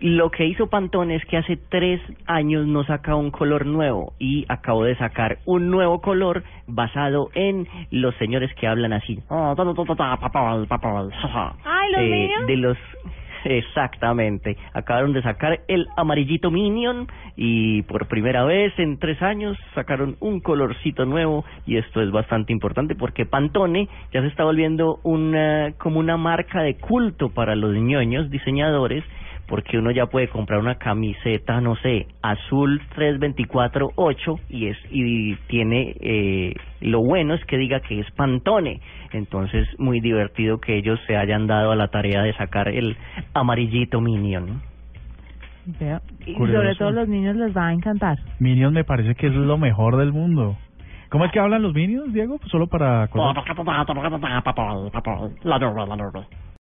Lo que hizo Pantone es que hace tres años no saca un color nuevo y acabó de sacar un nuevo color basado en los señores que hablan así. Ay, los Eh, de los exactamente. Acabaron de sacar el amarillito minion y por primera vez en tres años sacaron un colorcito nuevo y esto es bastante importante porque Pantone ya se está volviendo una como una marca de culto para los ñoños diseñadores porque uno ya puede comprar una camiseta, no sé, azul 324-8 y es y tiene eh, lo bueno es que diga que es Pantone. Entonces, muy divertido que ellos se hayan dado a la tarea de sacar el amarillito Minion. Y Curioso. sobre todo los niños les va a encantar. Minions me parece que es lo mejor del mundo. ¿Cómo es que hablan los Minions, Diego? Solo para... acordar.